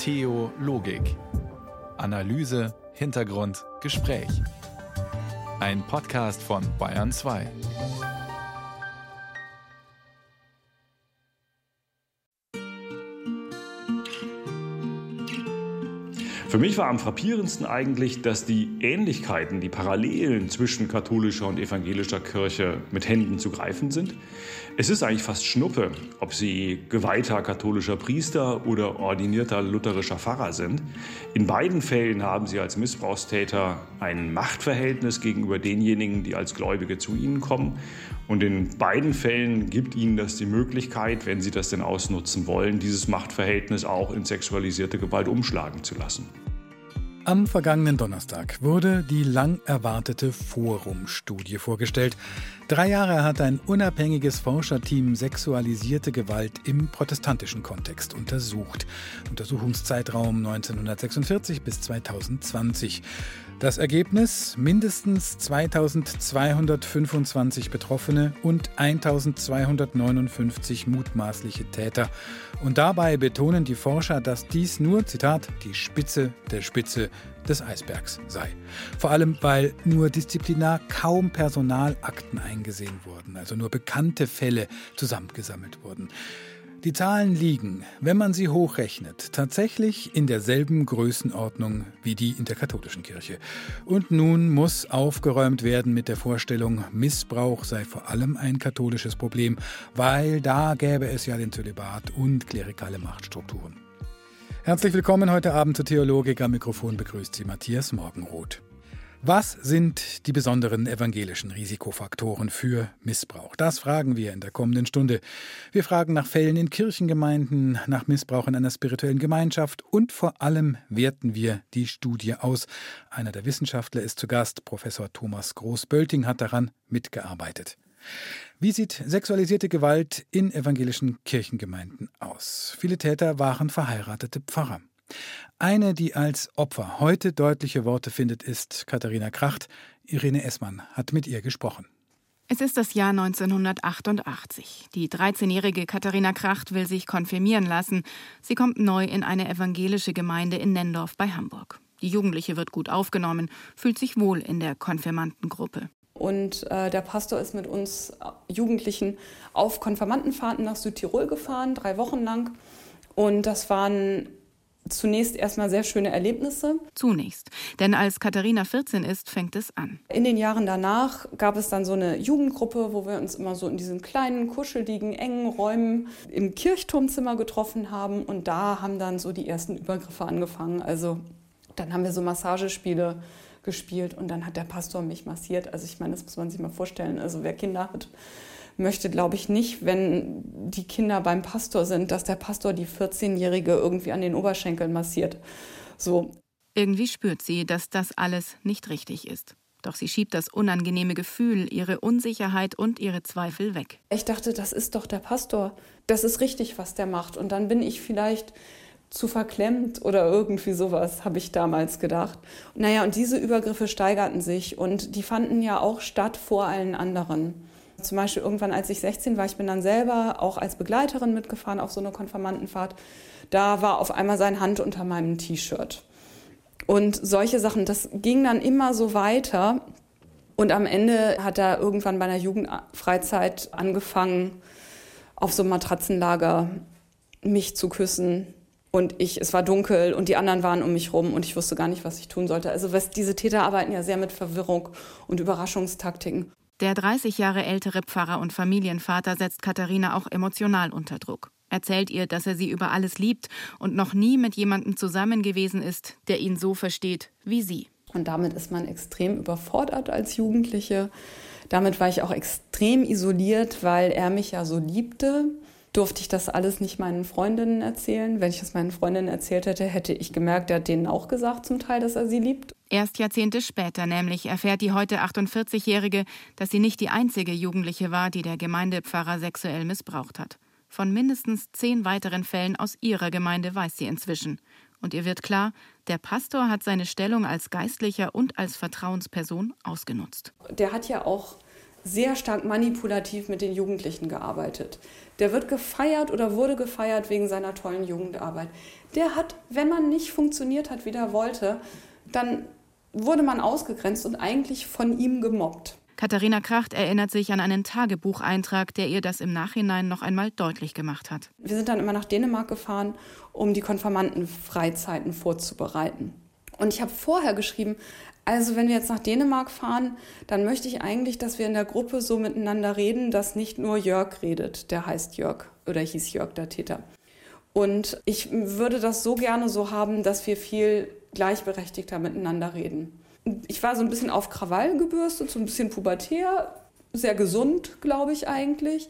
Theologik. Analyse, Hintergrund, Gespräch. Ein Podcast von Bayern 2. Für mich war am frappierendsten eigentlich, dass die Ähnlichkeiten, die Parallelen zwischen katholischer und evangelischer Kirche mit Händen zu greifen sind. Es ist eigentlich fast Schnuppe, ob sie geweihter katholischer Priester oder ordinierter lutherischer Pfarrer sind. In beiden Fällen haben sie als Missbrauchstäter ein Machtverhältnis gegenüber denjenigen, die als Gläubige zu ihnen kommen. Und in beiden Fällen gibt ihnen das die Möglichkeit, wenn sie das denn ausnutzen wollen, dieses Machtverhältnis auch in sexualisierte Gewalt umschlagen zu lassen. Am vergangenen Donnerstag wurde die lang erwartete Forum-Studie vorgestellt. Drei Jahre hat ein unabhängiges Forscherteam sexualisierte Gewalt im protestantischen Kontext untersucht. Untersuchungszeitraum 1946 bis 2020. Das Ergebnis mindestens 2225 Betroffene und 1259 mutmaßliche Täter. Und dabei betonen die Forscher, dass dies nur, Zitat, die Spitze der Spitze des Eisbergs sei. Vor allem, weil nur disziplinar kaum Personalakten eingesehen wurden, also nur bekannte Fälle zusammengesammelt wurden. Die Zahlen liegen, wenn man sie hochrechnet, tatsächlich in derselben Größenordnung wie die in der katholischen Kirche. Und nun muss aufgeräumt werden mit der Vorstellung, Missbrauch sei vor allem ein katholisches Problem, weil da gäbe es ja den Zölibat und klerikale Machtstrukturen. Herzlich willkommen heute Abend zur Theologik. Am Mikrofon begrüßt Sie Matthias Morgenroth. Was sind die besonderen evangelischen Risikofaktoren für Missbrauch? Das fragen wir in der kommenden Stunde. Wir fragen nach Fällen in Kirchengemeinden, nach Missbrauch in einer spirituellen Gemeinschaft und vor allem werten wir die Studie aus. Einer der Wissenschaftler ist zu Gast, Professor Thomas Groß-Bölting hat daran mitgearbeitet. Wie sieht sexualisierte Gewalt in evangelischen Kirchengemeinden aus? Viele Täter waren verheiratete Pfarrer. Eine, die als Opfer heute deutliche Worte findet, ist Katharina Kracht. Irene Essmann hat mit ihr gesprochen. Es ist das Jahr 1988. Die 13-jährige Katharina Kracht will sich konfirmieren lassen. Sie kommt neu in eine evangelische Gemeinde in Nendorf bei Hamburg. Die Jugendliche wird gut aufgenommen, fühlt sich wohl in der Konfirmandengruppe. Und äh, der Pastor ist mit uns Jugendlichen auf Konfirmandenfahrten nach Südtirol gefahren, drei Wochen lang. Und das waren zunächst erstmal sehr schöne Erlebnisse. Zunächst. Denn als Katharina 14 ist, fängt es an. In den Jahren danach gab es dann so eine Jugendgruppe, wo wir uns immer so in diesen kleinen, kuscheligen, engen Räumen im Kirchturmzimmer getroffen haben. Und da haben dann so die ersten Übergriffe angefangen. Also dann haben wir so Massagespiele gespielt und dann hat der Pastor mich massiert. Also ich meine, das muss man sich mal vorstellen. Also wer Kinder hat, möchte, glaube ich, nicht, wenn die Kinder beim Pastor sind, dass der Pastor die 14-Jährige irgendwie an den Oberschenkeln massiert. So. Irgendwie spürt sie, dass das alles nicht richtig ist. Doch sie schiebt das unangenehme Gefühl, ihre Unsicherheit und ihre Zweifel weg. Ich dachte, das ist doch der Pastor. Das ist richtig, was der macht. Und dann bin ich vielleicht zu verklemmt oder irgendwie sowas, habe ich damals gedacht. Naja, und diese Übergriffe steigerten sich und die fanden ja auch statt vor allen anderen. Zum Beispiel irgendwann, als ich 16 war, ich bin dann selber auch als Begleiterin mitgefahren auf so eine Konfirmandenfahrt. Da war auf einmal seine Hand unter meinem T-Shirt. Und solche Sachen, das ging dann immer so weiter. Und am Ende hat er irgendwann bei einer Jugendfreizeit angefangen, auf so einem Matratzenlager mich zu küssen. Und ich, es war dunkel und die anderen waren um mich rum und ich wusste gar nicht, was ich tun sollte. Also was, diese Täter arbeiten ja sehr mit Verwirrung und Überraschungstaktiken. Der 30 Jahre ältere Pfarrer und Familienvater setzt Katharina auch emotional unter Druck. Erzählt ihr, dass er sie über alles liebt und noch nie mit jemandem zusammen gewesen ist, der ihn so versteht wie sie. Und damit ist man extrem überfordert als Jugendliche. Damit war ich auch extrem isoliert, weil er mich ja so liebte durfte ich das alles nicht meinen Freundinnen erzählen. Wenn ich das meinen Freundinnen erzählt hätte, hätte ich gemerkt, er hat denen auch gesagt zum Teil, dass er sie liebt. Erst Jahrzehnte später nämlich erfährt die heute 48-Jährige, dass sie nicht die einzige Jugendliche war, die der Gemeindepfarrer sexuell missbraucht hat. Von mindestens zehn weiteren Fällen aus ihrer Gemeinde weiß sie inzwischen. Und ihr wird klar, der Pastor hat seine Stellung als Geistlicher und als Vertrauensperson ausgenutzt. Der hat ja auch sehr stark manipulativ mit den Jugendlichen gearbeitet. Der wird gefeiert oder wurde gefeiert wegen seiner tollen Jugendarbeit. Der hat, wenn man nicht funktioniert hat, wie er wollte, dann wurde man ausgegrenzt und eigentlich von ihm gemobbt. Katharina Kracht erinnert sich an einen Tagebucheintrag, der ihr das im Nachhinein noch einmal deutlich gemacht hat. Wir sind dann immer nach Dänemark gefahren, um die Konfirmandenfreizeiten vorzubereiten. Und ich habe vorher geschrieben, also wenn wir jetzt nach Dänemark fahren, dann möchte ich eigentlich, dass wir in der Gruppe so miteinander reden, dass nicht nur Jörg redet, der heißt Jörg oder hieß Jörg der Täter. Und ich würde das so gerne so haben, dass wir viel gleichberechtigter miteinander reden. Ich war so ein bisschen auf Krawall gebürstet, so ein bisschen pubertär, sehr gesund, glaube ich eigentlich.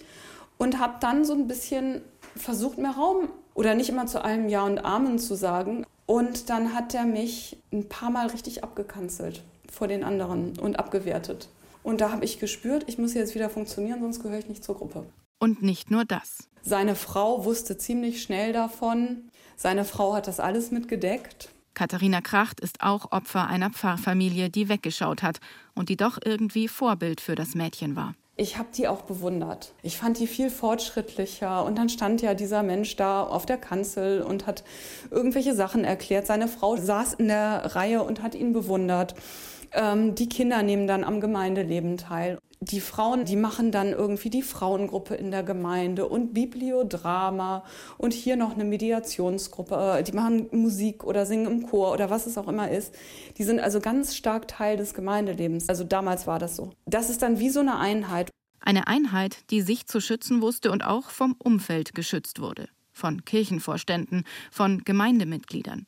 Und habe dann so ein bisschen versucht, mehr Raum oder nicht immer zu allem Ja und Amen zu sagen, und dann hat er mich ein paar Mal richtig abgekanzelt vor den anderen und abgewertet. Und da habe ich gespürt, ich muss jetzt wieder funktionieren, sonst gehöre ich nicht zur Gruppe. Und nicht nur das. Seine Frau wusste ziemlich schnell davon. Seine Frau hat das alles mitgedeckt. Katharina Kracht ist auch Opfer einer Pfarrfamilie, die weggeschaut hat und die doch irgendwie Vorbild für das Mädchen war ich habe die auch bewundert. Ich fand die viel fortschrittlicher. Und dann stand ja dieser Mensch da auf der Kanzel und hat irgendwelche Sachen erklärt. Seine Frau saß in der Reihe und hat ihn bewundert. Ähm, die Kinder nehmen dann am Gemeindeleben teil die Frauen, die machen dann irgendwie die Frauengruppe in der Gemeinde und Bibliodrama und hier noch eine Mediationsgruppe. Äh, die machen Musik oder singen im Chor oder was es auch immer ist. Die sind also ganz stark Teil des Gemeindelebens. Also damals war das so. Das ist dann wie so eine Einheit. Eine Einheit, die sich zu schützen wusste und auch vom Umfeld geschützt wurde. Von Kirchenvorständen, von Gemeindemitgliedern.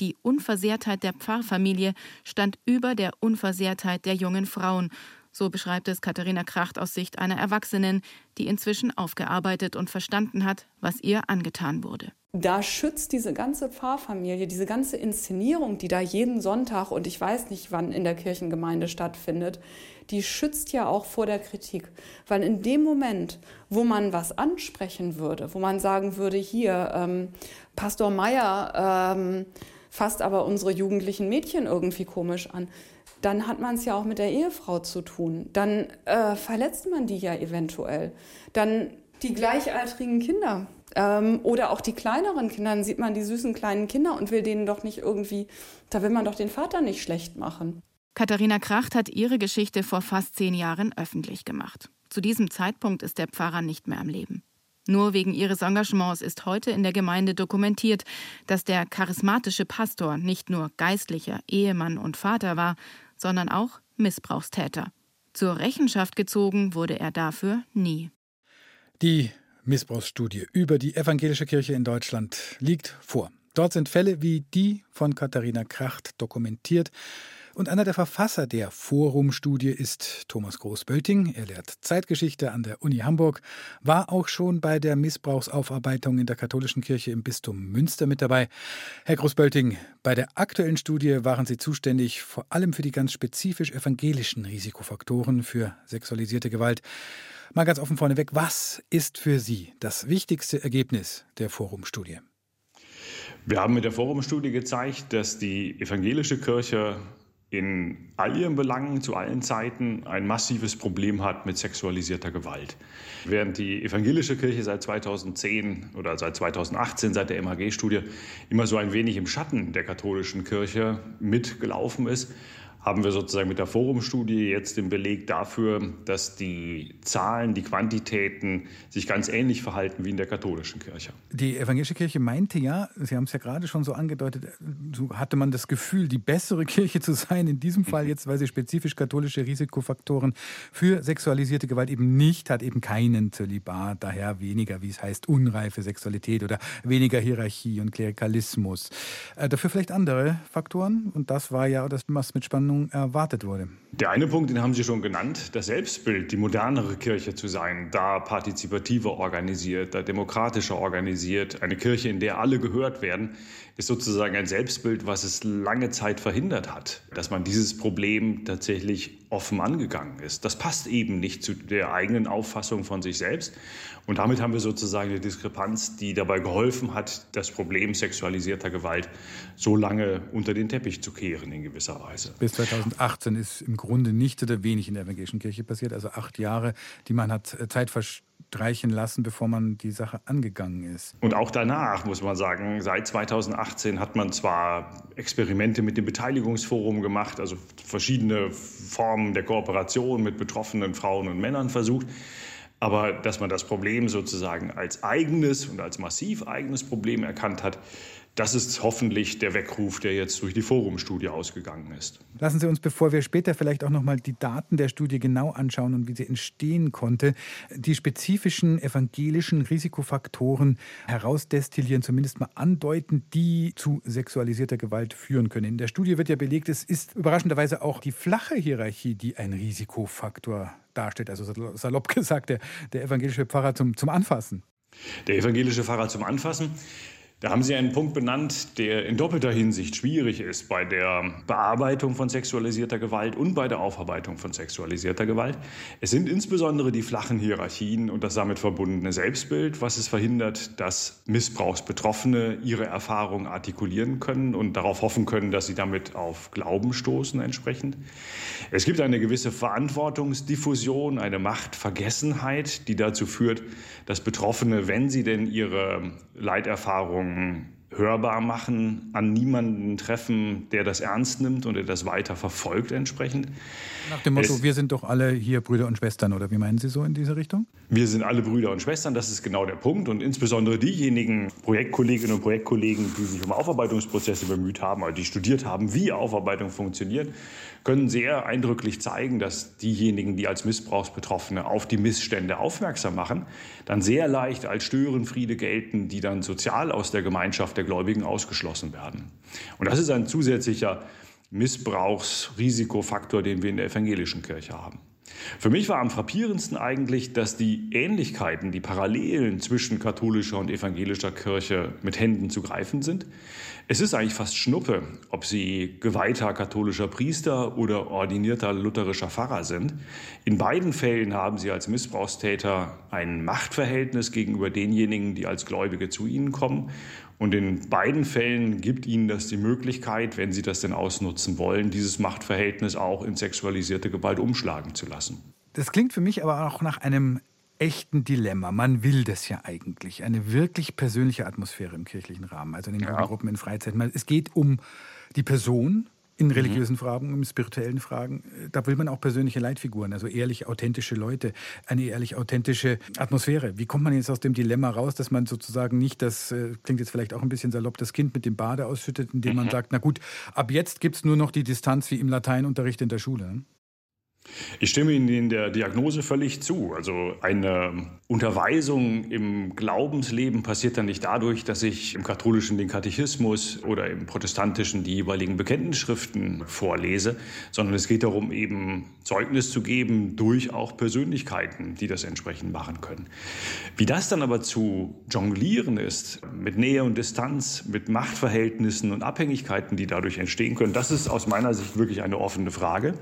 Die Unversehrtheit der Pfarrfamilie stand über der Unversehrtheit der jungen Frauen so beschreibt es Katharina Kracht aus Sicht einer Erwachsenen, die inzwischen aufgearbeitet und verstanden hat, was ihr angetan wurde. Da schützt diese ganze Pfarrfamilie, diese ganze Inszenierung, die da jeden Sonntag und ich weiß nicht wann in der Kirchengemeinde stattfindet, die schützt ja auch vor der Kritik. Weil in dem Moment, wo man was ansprechen würde, wo man sagen würde, hier, ähm, Pastor Meier ähm, fasst aber unsere jugendlichen Mädchen irgendwie komisch an, dann hat man es ja auch mit der Ehefrau zu tun. Dann äh, verletzt man die ja eventuell. Dann die gleichaltrigen Kinder ähm, oder auch die kleineren Kinder. Dann sieht man die süßen kleinen Kinder und will denen doch nicht irgendwie, da will man doch den Vater nicht schlecht machen. Katharina Kracht hat ihre Geschichte vor fast zehn Jahren öffentlich gemacht. Zu diesem Zeitpunkt ist der Pfarrer nicht mehr am Leben. Nur wegen ihres Engagements ist heute in der Gemeinde dokumentiert, dass der charismatische Pastor nicht nur geistlicher Ehemann und Vater war, sondern auch Missbrauchstäter. Zur Rechenschaft gezogen wurde er dafür nie. Die Missbrauchsstudie über die evangelische Kirche in Deutschland liegt vor. Dort sind Fälle wie die von Katharina Kracht dokumentiert. Und einer der Verfasser der Forum-Studie ist Thomas Groß-Bölting. Er lehrt Zeitgeschichte an der Uni Hamburg, war auch schon bei der Missbrauchsaufarbeitung in der katholischen Kirche im Bistum Münster mit dabei. Herr Groß-Bölting, bei der aktuellen Studie waren Sie zuständig vor allem für die ganz spezifisch evangelischen Risikofaktoren für sexualisierte Gewalt. Mal ganz offen vorneweg, was ist für Sie das wichtigste Ergebnis der Forum-Studie? Wir haben mit der Forum-Studie gezeigt, dass die evangelische Kirche in all ihren Belangen zu allen Zeiten ein massives Problem hat mit sexualisierter Gewalt. Während die evangelische Kirche seit 2010 oder seit 2018, seit der MHG-Studie, immer so ein wenig im Schatten der katholischen Kirche mitgelaufen ist, haben wir sozusagen mit der Forumstudie jetzt den Beleg dafür, dass die Zahlen, die Quantitäten sich ganz ähnlich verhalten wie in der katholischen Kirche. Die evangelische Kirche meinte ja, Sie haben es ja gerade schon so angedeutet, so hatte man das Gefühl, die bessere Kirche zu sein, in diesem Fall jetzt, weil sie spezifisch katholische Risikofaktoren für sexualisierte Gewalt eben nicht hat, eben keinen Zölibat, daher weniger, wie es heißt, unreife Sexualität oder weniger Hierarchie und Klerikalismus. Äh, dafür vielleicht andere Faktoren und das war ja das, was mit Spannung Ordnung erwartet wurde. Der eine Punkt, den haben Sie schon genannt, das Selbstbild, die modernere Kirche zu sein, da partizipativer organisiert, da demokratischer organisiert, eine Kirche, in der alle gehört werden, ist sozusagen ein Selbstbild, was es lange Zeit verhindert hat, dass man dieses Problem tatsächlich offen angegangen ist. Das passt eben nicht zu der eigenen Auffassung von sich selbst. Und damit haben wir sozusagen eine Diskrepanz, die dabei geholfen hat, das Problem sexualisierter Gewalt so lange unter den Teppich zu kehren in gewisser Weise. Bis 2018 ist im Grunde nichts oder wenig in der evangelischen Kirche passiert. Also acht Jahre, die man hat äh, Zeit verstreichen lassen, bevor man die Sache angegangen ist. Und auch danach muss man sagen, seit 2018 hat man zwar Experimente mit dem Beteiligungsforum gemacht, also verschiedene Formen der Kooperation mit betroffenen Frauen und Männern versucht. Aber dass man das Problem sozusagen als eigenes und als massiv eigenes Problem erkannt hat, das ist hoffentlich der Weckruf, der jetzt durch die Forumstudie ausgegangen ist. Lassen Sie uns, bevor wir später vielleicht auch noch mal die Daten der Studie genau anschauen und wie sie entstehen konnte, die spezifischen evangelischen Risikofaktoren herausdestillieren, zumindest mal andeuten, die zu sexualisierter Gewalt führen können. In der Studie wird ja belegt, es ist überraschenderweise auch die flache Hierarchie, die ein Risikofaktor darstellt. Also salopp gesagt, der, der evangelische Pfarrer zum, zum Anfassen. Der evangelische Pfarrer zum Anfassen. Da haben Sie einen Punkt benannt, der in doppelter Hinsicht schwierig ist bei der Bearbeitung von sexualisierter Gewalt und bei der Aufarbeitung von sexualisierter Gewalt. Es sind insbesondere die flachen Hierarchien und das damit verbundene Selbstbild, was es verhindert, dass Missbrauchsbetroffene ihre Erfahrungen artikulieren können und darauf hoffen können, dass sie damit auf Glauben stoßen entsprechend. Es gibt eine gewisse Verantwortungsdiffusion, eine Machtvergessenheit, die dazu führt, dass Betroffene, wenn sie denn ihre Leiterfahrungen hörbar machen, an niemanden treffen, der das ernst nimmt und der das weiter verfolgt entsprechend. Nach dem Motto, es, wir sind doch alle hier Brüder und Schwestern, oder wie meinen Sie so in diese Richtung? Wir sind alle Brüder und Schwestern, das ist genau der Punkt. Und insbesondere diejenigen Projektkolleginnen und Projektkollegen, die sich um Aufarbeitungsprozesse bemüht haben, oder die studiert haben, wie Aufarbeitung funktioniert, können sehr eindrücklich zeigen, dass diejenigen, die als Missbrauchsbetroffene auf die Missstände aufmerksam machen, dann sehr leicht als Störenfriede gelten, die dann sozial aus der Gemeinschaft der Gläubigen ausgeschlossen werden. Und das ist ein zusätzlicher Missbrauchsrisikofaktor, den wir in der evangelischen Kirche haben. Für mich war am frappierendsten eigentlich, dass die Ähnlichkeiten, die Parallelen zwischen katholischer und evangelischer Kirche mit Händen zu greifen sind. Es ist eigentlich fast Schnuppe, ob sie geweihter katholischer Priester oder ordinierter lutherischer Pfarrer sind. In beiden Fällen haben sie als Missbrauchstäter ein Machtverhältnis gegenüber denjenigen, die als Gläubige zu ihnen kommen. Und in beiden Fällen gibt ihnen das die Möglichkeit, wenn sie das denn ausnutzen wollen, dieses Machtverhältnis auch in sexualisierte Gewalt umschlagen zu lassen. Das klingt für mich aber auch nach einem echten Dilemma. Man will das ja eigentlich. Eine wirklich persönliche Atmosphäre im kirchlichen Rahmen, also in den ja. Gruppen in Freizeit. Es geht um die Person in mhm. religiösen mhm. Fragen, in spirituellen Fragen. Da will man auch persönliche Leitfiguren, also ehrlich authentische Leute, eine ehrlich authentische Atmosphäre. Wie kommt man jetzt aus dem Dilemma raus, dass man sozusagen nicht das, äh, klingt jetzt vielleicht auch ein bisschen salopp, das Kind mit dem Bade ausschüttet, indem man mhm. sagt, na gut, ab jetzt gibt es nur noch die Distanz wie im Lateinunterricht in der Schule. Ich stimme Ihnen in der Diagnose völlig zu. Also eine Unterweisung im Glaubensleben passiert dann nicht dadurch, dass ich im katholischen den Katechismus oder im protestantischen die jeweiligen Bekenntnisschriften vorlese, sondern es geht darum, eben Zeugnis zu geben durch auch Persönlichkeiten, die das entsprechend machen können. Wie das dann aber zu jonglieren ist, mit Nähe und Distanz, mit Machtverhältnissen und Abhängigkeiten, die dadurch entstehen können, das ist aus meiner Sicht wirklich eine offene Frage.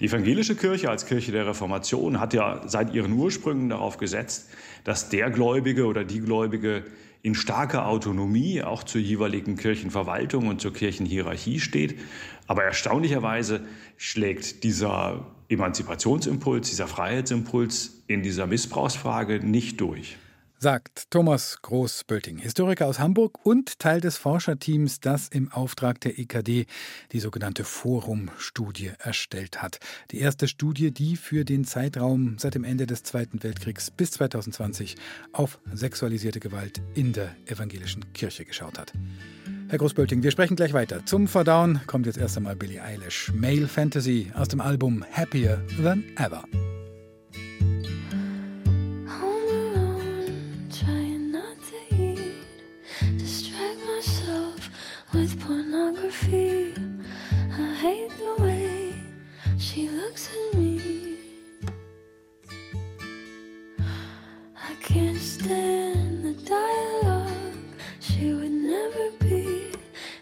Die evangelische Kirche Kirche als Kirche der Reformation hat ja seit ihren Ursprüngen darauf gesetzt, dass der Gläubige oder die Gläubige in starker Autonomie auch zur jeweiligen Kirchenverwaltung und zur Kirchenhierarchie steht. Aber erstaunlicherweise schlägt dieser Emanzipationsimpuls, dieser Freiheitsimpuls in dieser Missbrauchsfrage nicht durch sagt Thomas Groß-Bölting, Historiker aus Hamburg und Teil des Forscherteams, das im Auftrag der EKD die sogenannte Forum-Studie erstellt hat. Die erste Studie, die für den Zeitraum seit dem Ende des Zweiten Weltkriegs bis 2020 auf sexualisierte Gewalt in der evangelischen Kirche geschaut hat. Herr Großbölting, wir sprechen gleich weiter. Zum Verdauen kommt jetzt erst einmal Billie Eilish, Male Fantasy aus dem Album Happier Than Ever. in the dialogue. She would never be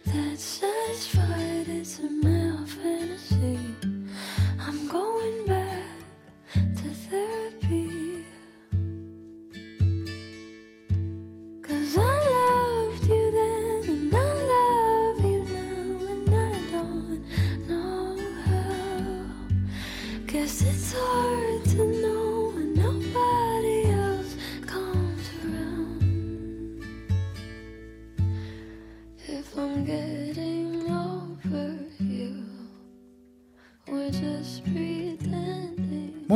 that satisfied. It's a male fantasy. I'm going back to therapy. Cause I loved you then, and I love you now, and I don't know how. Guess it's hard.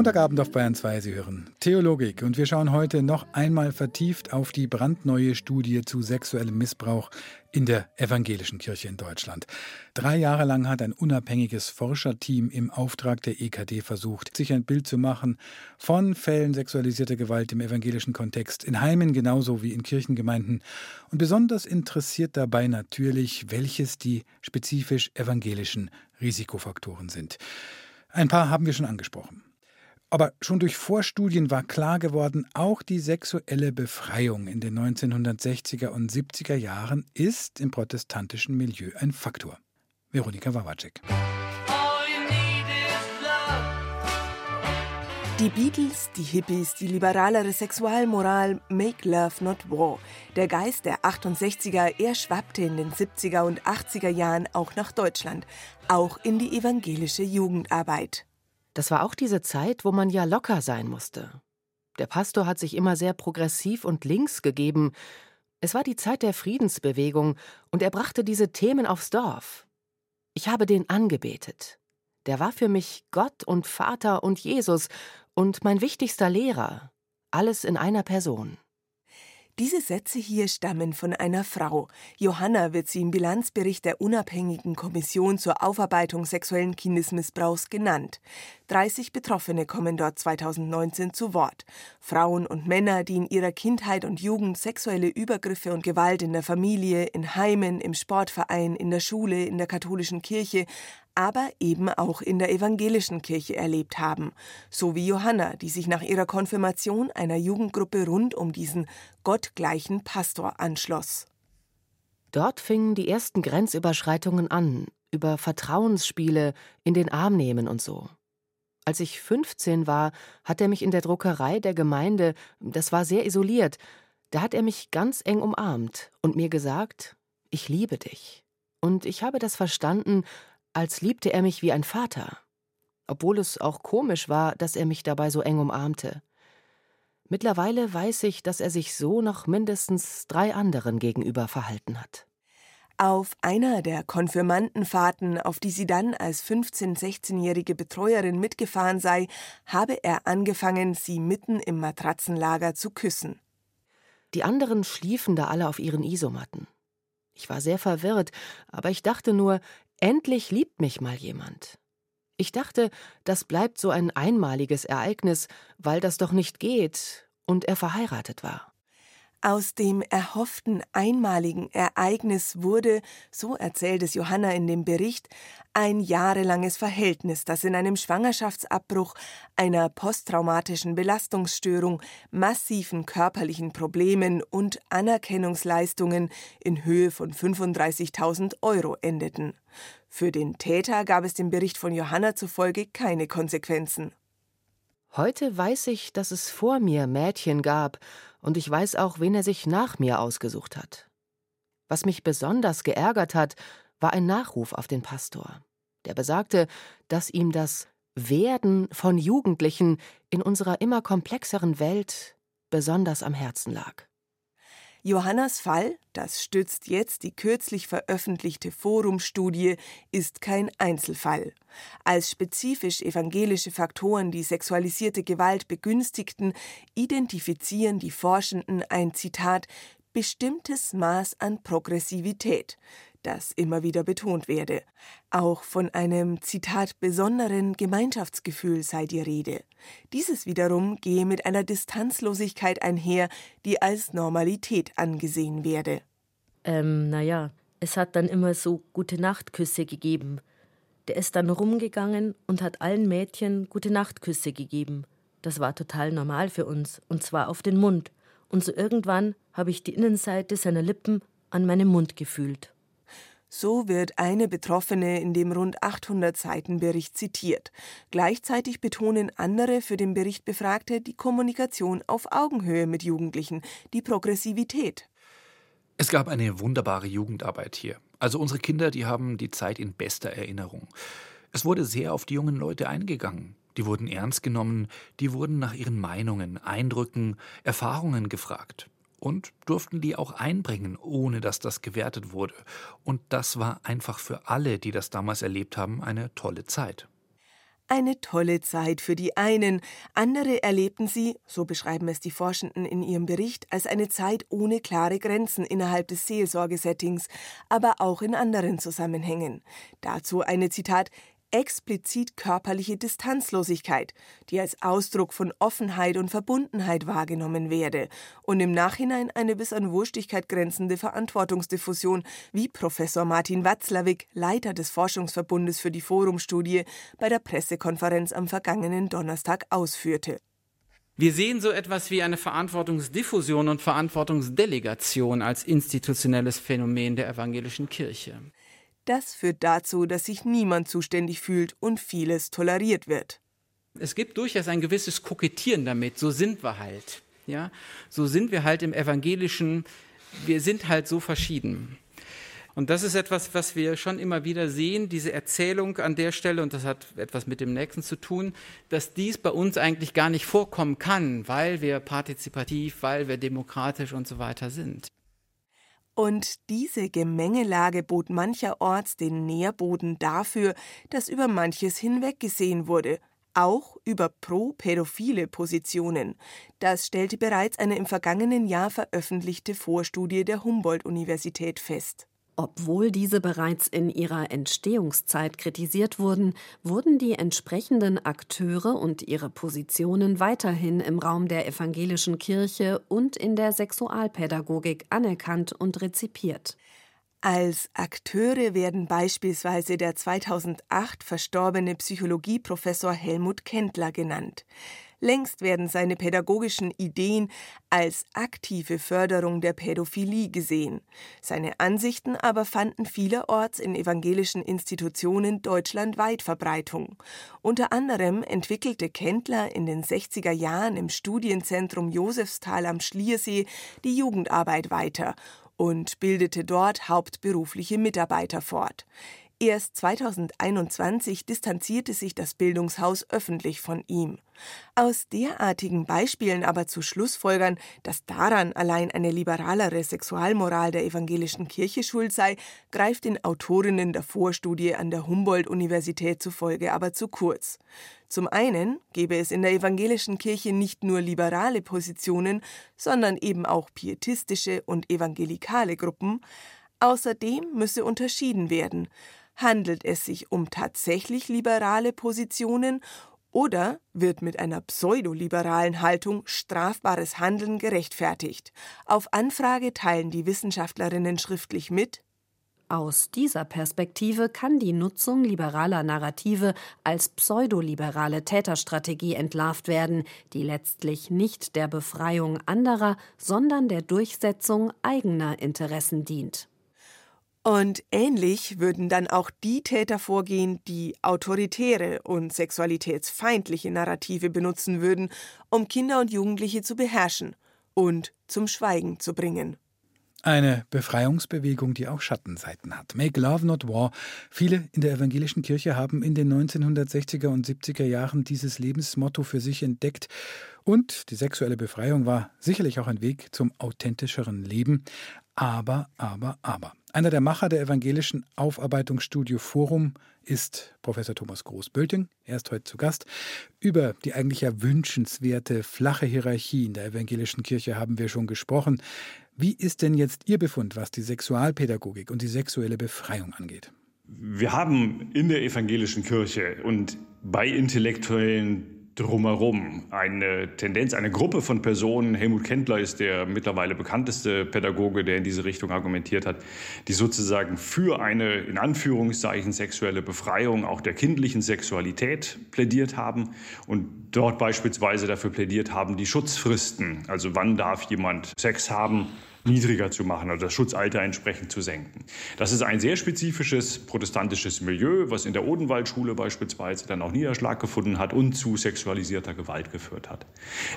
Montagabend auf Bayern 2, Sie hören Theologik und wir schauen heute noch einmal vertieft auf die brandneue Studie zu sexuellem Missbrauch in der evangelischen Kirche in Deutschland. Drei Jahre lang hat ein unabhängiges Forscherteam im Auftrag der EKD versucht, sich ein Bild zu machen von Fällen sexualisierter Gewalt im evangelischen Kontext, in Heimen genauso wie in Kirchengemeinden. Und besonders interessiert dabei natürlich, welches die spezifisch evangelischen Risikofaktoren sind. Ein paar haben wir schon angesprochen. Aber schon durch Vorstudien war klar geworden, auch die sexuelle Befreiung in den 1960er und 70er Jahren ist im protestantischen Milieu ein Faktor. Veronika Wawacek. Die Beatles, die Hippies, die liberalere Sexualmoral, Make Love Not War. Der Geist der 68er, er schwappte in den 70er und 80er Jahren auch nach Deutschland, auch in die evangelische Jugendarbeit. Das war auch diese Zeit, wo man ja locker sein musste. Der Pastor hat sich immer sehr progressiv und links gegeben. Es war die Zeit der Friedensbewegung und er brachte diese Themen aufs Dorf. Ich habe den angebetet. Der war für mich Gott und Vater und Jesus und mein wichtigster Lehrer. Alles in einer Person. Diese Sätze hier stammen von einer Frau. Johanna wird sie im Bilanzbericht der unabhängigen Kommission zur Aufarbeitung sexuellen Kindesmissbrauchs genannt. 30 Betroffene kommen dort 2019 zu Wort. Frauen und Männer, die in ihrer Kindheit und Jugend sexuelle Übergriffe und Gewalt in der Familie, in Heimen, im Sportverein, in der Schule, in der katholischen Kirche, aber eben auch in der evangelischen Kirche erlebt haben, so wie Johanna, die sich nach ihrer Konfirmation einer Jugendgruppe rund um diesen gottgleichen Pastor anschloss. Dort fingen die ersten Grenzüberschreitungen an, über Vertrauensspiele, in den Arm nehmen und so. Als ich 15 war, hat er mich in der Druckerei der Gemeinde, das war sehr isoliert, da hat er mich ganz eng umarmt und mir gesagt, ich liebe dich. Und ich habe das verstanden, als liebte er mich wie ein Vater, obwohl es auch komisch war, dass er mich dabei so eng umarmte. Mittlerweile weiß ich, dass er sich so noch mindestens drei anderen gegenüber verhalten hat. Auf einer der Konfirmandenfahrten, auf die sie dann als 15-, 16-jährige Betreuerin mitgefahren sei, habe er angefangen, sie mitten im Matratzenlager zu küssen. Die anderen schliefen da alle auf ihren Isomatten. Ich war sehr verwirrt, aber ich dachte nur, Endlich liebt mich mal jemand. Ich dachte, das bleibt so ein einmaliges Ereignis, weil das doch nicht geht und er verheiratet war. Aus dem erhofften einmaligen Ereignis wurde, so erzählt es Johanna in dem Bericht, ein jahrelanges Verhältnis, das in einem Schwangerschaftsabbruch, einer posttraumatischen Belastungsstörung, massiven körperlichen Problemen und Anerkennungsleistungen in Höhe von 35.000 Euro endeten. Für den Täter gab es dem Bericht von Johanna zufolge keine Konsequenzen. Heute weiß ich, dass es vor mir Mädchen gab, und ich weiß auch, wen er sich nach mir ausgesucht hat. Was mich besonders geärgert hat, war ein Nachruf auf den Pastor, der besagte, dass ihm das Werden von Jugendlichen in unserer immer komplexeren Welt besonders am Herzen lag. Johannas Fall, das stützt jetzt die kürzlich veröffentlichte Forumstudie, ist kein Einzelfall. Als spezifisch evangelische Faktoren die sexualisierte Gewalt begünstigten, identifizieren die Forschenden ein Zitat bestimmtes Maß an Progressivität das immer wieder betont werde. Auch von einem Zitat besonderen Gemeinschaftsgefühl sei die Rede. Dieses wiederum gehe mit einer Distanzlosigkeit einher, die als Normalität angesehen werde. Ähm, naja, es hat dann immer so gute Nachtküsse gegeben. Der ist dann rumgegangen und hat allen Mädchen gute Nachtküsse gegeben. Das war total normal für uns, und zwar auf den Mund. Und so irgendwann habe ich die Innenseite seiner Lippen an meinem Mund gefühlt. So wird eine Betroffene in dem rund 800 Seiten Bericht zitiert. Gleichzeitig betonen andere für den Bericht Befragte die Kommunikation auf Augenhöhe mit Jugendlichen, die Progressivität. Es gab eine wunderbare Jugendarbeit hier. Also unsere Kinder, die haben die Zeit in bester Erinnerung. Es wurde sehr auf die jungen Leute eingegangen. Die wurden ernst genommen, die wurden nach ihren Meinungen, Eindrücken, Erfahrungen gefragt und durften die auch einbringen, ohne dass das gewertet wurde. Und das war einfach für alle, die das damals erlebt haben, eine tolle Zeit. Eine tolle Zeit für die einen, andere erlebten sie, so beschreiben es die Forschenden in ihrem Bericht, als eine Zeit ohne klare Grenzen innerhalb des Seelsorgesettings, aber auch in anderen Zusammenhängen. Dazu eine Zitat explizit körperliche Distanzlosigkeit, die als Ausdruck von Offenheit und Verbundenheit wahrgenommen werde und im Nachhinein eine bis an Wurstigkeit grenzende Verantwortungsdiffusion, wie Professor Martin Watzlawick, Leiter des Forschungsverbundes für die Forumstudie, bei der Pressekonferenz am vergangenen Donnerstag ausführte. Wir sehen so etwas wie eine Verantwortungsdiffusion und Verantwortungsdelegation als institutionelles Phänomen der evangelischen Kirche. Das führt dazu, dass sich niemand zuständig fühlt und vieles toleriert wird. Es gibt durchaus ein gewisses Kokettieren damit. So sind wir halt. Ja, so sind wir halt im Evangelischen. Wir sind halt so verschieden. Und das ist etwas, was wir schon immer wieder sehen, diese Erzählung an der Stelle, und das hat etwas mit dem nächsten zu tun, dass dies bei uns eigentlich gar nicht vorkommen kann, weil wir partizipativ, weil wir demokratisch und so weiter sind. Und diese Gemengelage bot mancherorts den Nährboden dafür, dass über manches hinweggesehen wurde, auch über pro-pädophile Positionen. Das stellte bereits eine im vergangenen Jahr veröffentlichte Vorstudie der Humboldt-Universität fest. Obwohl diese bereits in ihrer Entstehungszeit kritisiert wurden, wurden die entsprechenden Akteure und ihre Positionen weiterhin im Raum der evangelischen Kirche und in der Sexualpädagogik anerkannt und rezipiert. Als Akteure werden beispielsweise der 2008 verstorbene Psychologieprofessor Helmut Kendler genannt. Längst werden seine pädagogischen Ideen als aktive Förderung der Pädophilie gesehen. Seine Ansichten aber fanden vielerorts in evangelischen Institutionen deutschlandweit Verbreitung. Unter anderem entwickelte Kendler in den 60er Jahren im Studienzentrum Josefsthal am Schliersee die Jugendarbeit weiter und bildete dort hauptberufliche Mitarbeiter fort. Erst 2021 distanzierte sich das Bildungshaus öffentlich von ihm. Aus derartigen Beispielen aber zu Schlussfolgern, dass daran allein eine liberalere Sexualmoral der evangelischen Kirche schuld sei, greift den Autorinnen der Vorstudie an der Humboldt-Universität zufolge aber zu kurz. Zum einen gebe es in der evangelischen Kirche nicht nur liberale Positionen, sondern eben auch pietistische und evangelikale Gruppen. Außerdem müsse unterschieden werden, Handelt es sich um tatsächlich liberale Positionen oder wird mit einer pseudoliberalen Haltung strafbares Handeln gerechtfertigt? Auf Anfrage teilen die Wissenschaftlerinnen schriftlich mit, aus dieser Perspektive kann die Nutzung liberaler Narrative als pseudoliberale Täterstrategie entlarvt werden, die letztlich nicht der Befreiung anderer, sondern der Durchsetzung eigener Interessen dient. Und ähnlich würden dann auch die Täter vorgehen, die autoritäre und sexualitätsfeindliche Narrative benutzen würden, um Kinder und Jugendliche zu beherrschen und zum Schweigen zu bringen. Eine Befreiungsbewegung, die auch Schattenseiten hat. Make Love Not War. Viele in der evangelischen Kirche haben in den 1960er und 70er Jahren dieses Lebensmotto für sich entdeckt. Und die sexuelle Befreiung war sicherlich auch ein Weg zum authentischeren Leben. Aber, aber, aber. Einer der Macher der evangelischen Aufarbeitungsstudio Forum ist Professor Thomas Groß-Bölting. Er ist heute zu Gast. Über die eigentlich ja wünschenswerte flache Hierarchie in der evangelischen Kirche haben wir schon gesprochen. Wie ist denn jetzt Ihr Befund, was die Sexualpädagogik und die sexuelle Befreiung angeht? Wir haben in der evangelischen Kirche und bei Intellektuellen drumherum. Eine Tendenz, eine Gruppe von Personen, Helmut Kendler ist der mittlerweile bekannteste Pädagoge, der in diese Richtung argumentiert hat, die sozusagen für eine in Anführungszeichen sexuelle Befreiung auch der kindlichen Sexualität plädiert haben und dort beispielsweise dafür plädiert haben, die Schutzfristen, also wann darf jemand Sex haben, niedriger zu machen, also das Schutzalter entsprechend zu senken. Das ist ein sehr spezifisches protestantisches Milieu, was in der Odenwaldschule beispielsweise dann auch Niederschlag gefunden hat und zu sexualisierter Gewalt geführt hat.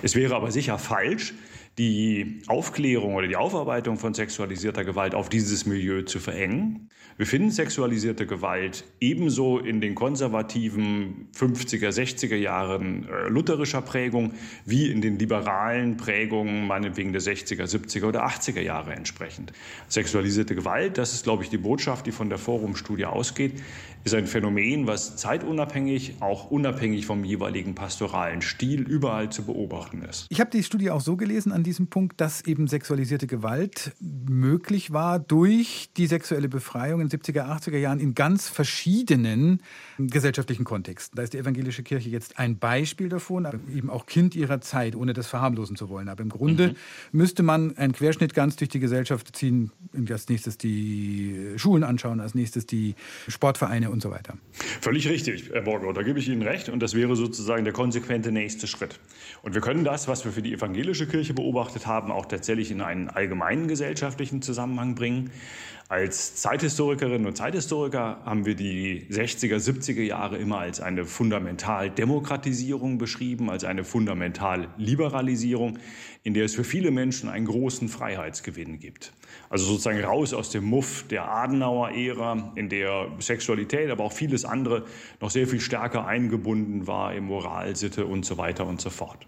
Es wäre aber sicher falsch, die Aufklärung oder die Aufarbeitung von sexualisierter Gewalt auf dieses Milieu zu verengen. Wir finden sexualisierte Gewalt ebenso in den konservativen 50er, 60er Jahren äh, lutherischer Prägung wie in den liberalen Prägungen meinetwegen der 60er, 70er oder 80er Jahre entsprechend. Sexualisierte Gewalt, das ist, glaube ich, die Botschaft, die von der Forumstudie ausgeht, ist ein Phänomen, was zeitunabhängig, auch unabhängig vom jeweiligen pastoralen Stil überall zu beobachten ist. Ich habe die Studie auch so gelesen an diesem Punkt, dass eben sexualisierte Gewalt möglich war durch die sexuelle Befreiung in den 70er, 80er Jahren in ganz verschiedenen gesellschaftlichen Kontexten. Da ist die evangelische Kirche jetzt ein Beispiel davon, eben auch Kind ihrer Zeit, ohne das verharmlosen zu wollen. Aber im Grunde mhm. müsste man einen Querschnitt ganz durch die Gesellschaft ziehen, als nächstes die Schulen anschauen, als nächstes die Sportvereine und so weiter. Völlig richtig, Herr Borgo, da gebe ich Ihnen recht. Und das wäre sozusagen der konsequente nächste Schritt. Und wir können das, was wir für die evangelische Kirche beobachtet haben, auch tatsächlich in einen allgemeinen gesellschaftlichen Zusammenhang bringen. Als Zeithistorikerinnen und Zeithistoriker haben wir die 60er, 70er Jahre immer als eine Fundamentaldemokratisierung beschrieben, als eine Fundamentalliberalisierung, in der es für viele Menschen einen großen Freiheitsgewinn gibt. Also sozusagen raus aus dem Muff der Adenauer-Ära, in der Sexualität, aber auch vieles andere noch sehr viel stärker eingebunden war in Moralsitte und so weiter und so fort.